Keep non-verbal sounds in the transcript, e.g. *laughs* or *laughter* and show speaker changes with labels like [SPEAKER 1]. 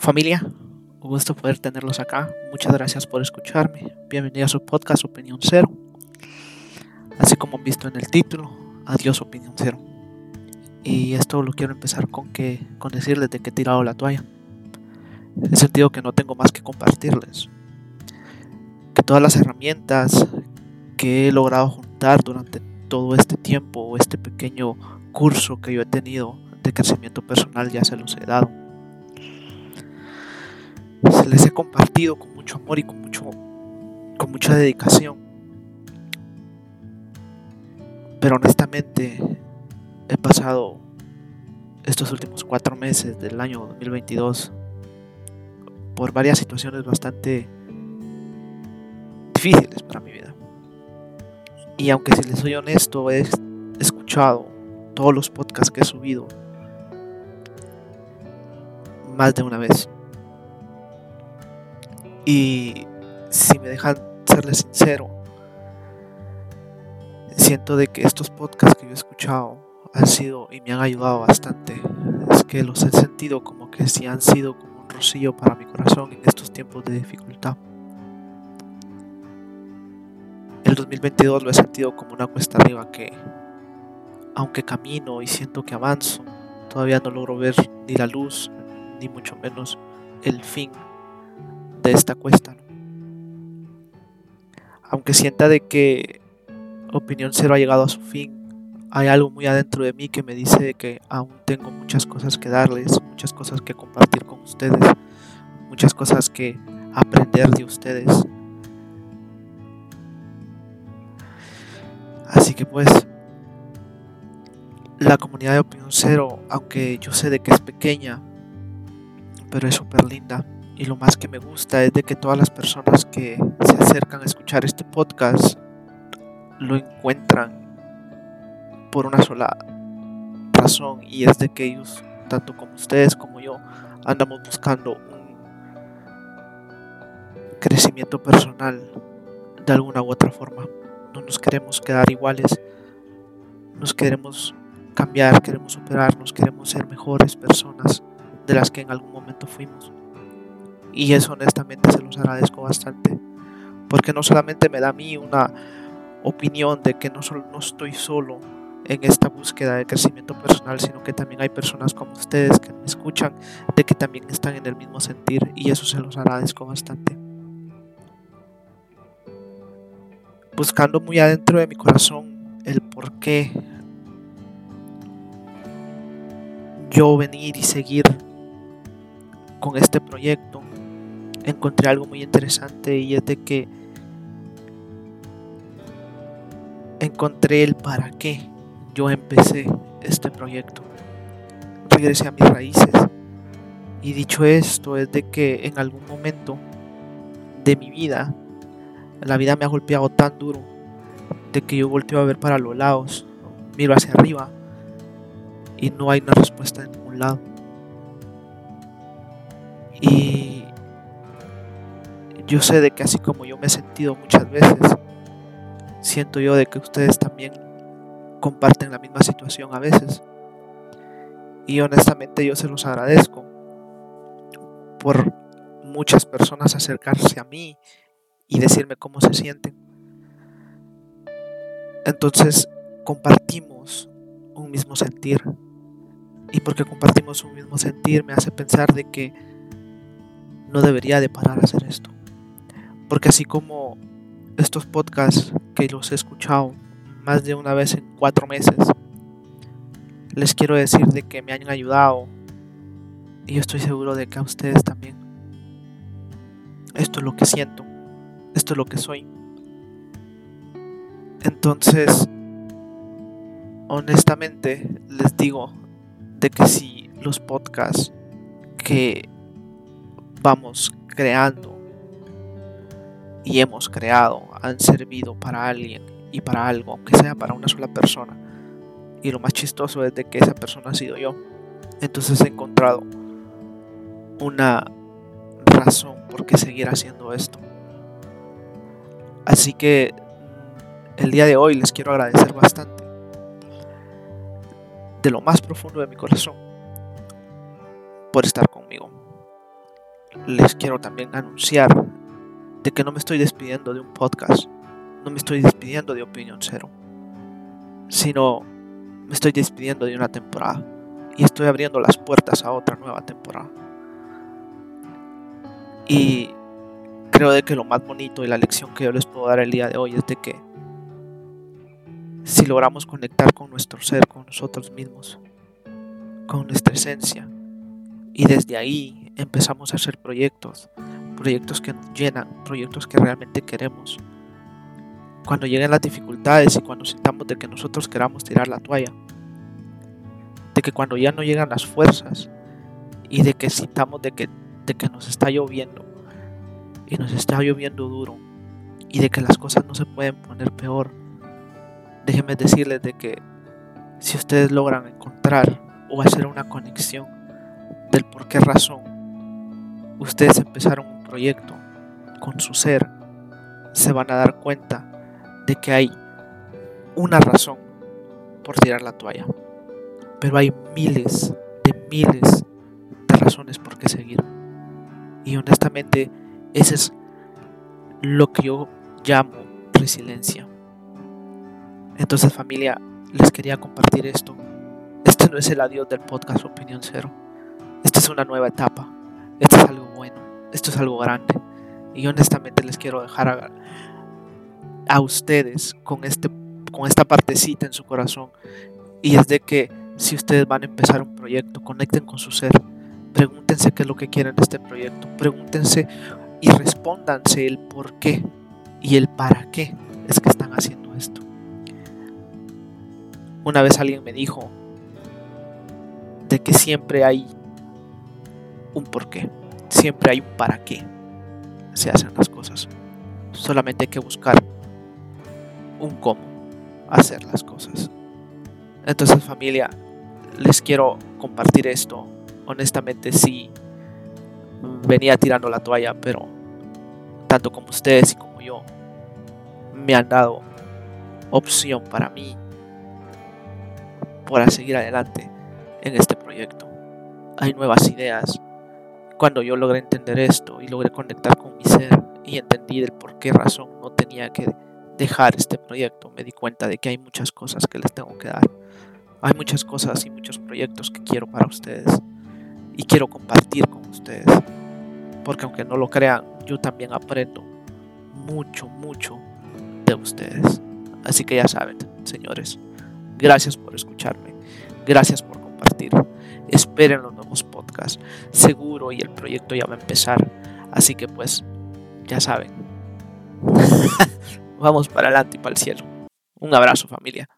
[SPEAKER 1] Familia, un gusto poder tenerlos acá. Muchas gracias por escucharme. Bienvenido a su podcast Opinión Cero. Así como han visto en el título, Adiós Opinión Cero. Y esto lo quiero empezar con, que, con decirles de que he tirado la toalla. En el sentido que no tengo más que compartirles. Que todas las herramientas que he logrado juntar durante todo este tiempo este pequeño curso que yo he tenido de crecimiento personal ya se los he dado les he compartido con mucho amor y con mucho con mucha dedicación. Pero honestamente he pasado estos últimos cuatro meses del año 2022 por varias situaciones bastante difíciles para mi vida. Y aunque si les soy honesto, he escuchado todos los podcasts que he subido más de una vez. Y si me dejan serles sincero, siento de que estos podcasts que yo he escuchado han sido y me han ayudado bastante. Es que los he sentido como que si han sido como un rocío para mi corazón en estos tiempos de dificultad. El 2022 lo he sentido como una cuesta arriba que, aunque camino y siento que avanzo, todavía no logro ver ni la luz, ni mucho menos el fin de esta cuesta. Aunque sienta de que Opinión Cero ha llegado a su fin, hay algo muy adentro de mí que me dice que aún tengo muchas cosas que darles, muchas cosas que compartir con ustedes, muchas cosas que aprender de ustedes. Así que pues, la comunidad de Opinión Cero, aunque yo sé de que es pequeña, pero es súper linda y lo más que me gusta es de que todas las personas que se acercan a escuchar este podcast lo encuentran por una sola razón y es de que ellos, tanto como ustedes como yo, andamos buscando un crecimiento personal de alguna u otra forma. No nos queremos quedar iguales, nos queremos cambiar, queremos superarnos, queremos ser mejores personas de las que en algún momento fuimos. Y eso honestamente se los agradezco bastante. Porque no solamente me da a mí una opinión de que no, solo, no estoy solo en esta búsqueda de crecimiento personal, sino que también hay personas como ustedes que me escuchan, de que también están en el mismo sentir y eso se los agradezco bastante. Buscando muy adentro de mi corazón el por qué yo venir y seguir con este proyecto, encontré algo muy interesante y es de que encontré el para qué yo empecé este proyecto. Regresé a mis raíces. Y dicho esto, es de que en algún momento de mi vida, la vida me ha golpeado tan duro de que yo volteo a ver para los lados, miro hacia arriba y no hay una respuesta en ningún lado. Yo sé de que así como yo me he sentido muchas veces, siento yo de que ustedes también comparten la misma situación a veces. Y honestamente yo se los agradezco por muchas personas acercarse a mí y decirme cómo se sienten. Entonces compartimos un mismo sentir. Y porque compartimos un mismo sentir me hace pensar de que no debería de parar a hacer esto. Porque así como estos podcasts que los he escuchado más de una vez en cuatro meses, les quiero decir de que me han ayudado y yo estoy seguro de que a ustedes también. Esto es lo que siento, esto es lo que soy. Entonces, honestamente les digo de que si los podcasts que vamos creando y hemos creado han servido para alguien y para algo, aunque sea para una sola persona. Y lo más chistoso es de que esa persona ha sido yo. Entonces he encontrado una razón por qué seguir haciendo esto. Así que el día de hoy les quiero agradecer bastante. De lo más profundo de mi corazón. Por estar conmigo. les quiero también anunciar de que no me estoy despidiendo de un podcast, no me estoy despidiendo de Opinión Cero, sino me estoy despidiendo de una temporada y estoy abriendo las puertas a otra nueva temporada. Y creo de que lo más bonito y la lección que yo les puedo dar el día de hoy es de que si logramos conectar con nuestro ser, con nosotros mismos, con nuestra esencia, y desde ahí empezamos a hacer proyectos, proyectos que nos llenan, proyectos que realmente queremos. Cuando lleguen las dificultades y cuando sintamos de que nosotros queramos tirar la toalla, de que cuando ya no llegan las fuerzas y de que sintamos de que, de que nos está lloviendo y nos está lloviendo duro y de que las cosas no se pueden poner peor, déjenme decirles de que si ustedes logran encontrar o hacer una conexión del por qué razón ustedes empezaron proyecto con su ser, se van a dar cuenta de que hay una razón por tirar la toalla. Pero hay miles de miles de razones por qué seguir. Y honestamente, ese es lo que yo llamo resiliencia. Entonces familia, les quería compartir esto. Este no es el adiós del podcast Opinión Cero. Esta es una nueva etapa. Esto es algo bueno. Esto es algo grande. Y honestamente les quiero dejar a, a ustedes con, este, con esta partecita en su corazón. Y es de que si ustedes van a empezar un proyecto, conecten con su ser. Pregúntense qué es lo que quieren de este proyecto. Pregúntense y respóndanse el por qué y el para qué es que están haciendo esto. Una vez alguien me dijo de que siempre hay un porqué, siempre hay un para qué se hacen las cosas. Solamente hay que buscar un cómo hacer las cosas. Entonces familia, les quiero compartir esto. Honestamente sí, venía tirando la toalla, pero tanto como ustedes y como yo me han dado opción para mí para seguir adelante en este proyecto. Hay nuevas ideas. Cuando yo logré entender esto y logré conectar con mi ser y entendí del por qué razón no tenía que dejar este proyecto, me di cuenta de que hay muchas cosas que les tengo que dar. Hay muchas cosas y muchos proyectos que quiero para ustedes y quiero compartir con ustedes. Porque aunque no lo crean, yo también aprendo mucho, mucho de ustedes. Así que ya saben, señores, Gracias por escucharme. Gracias por compartir. Esperen los nuevos podcasts. Seguro y el proyecto ya va a empezar. Así que pues, ya saben. *laughs* Vamos para adelante y para el cielo. Un abrazo familia.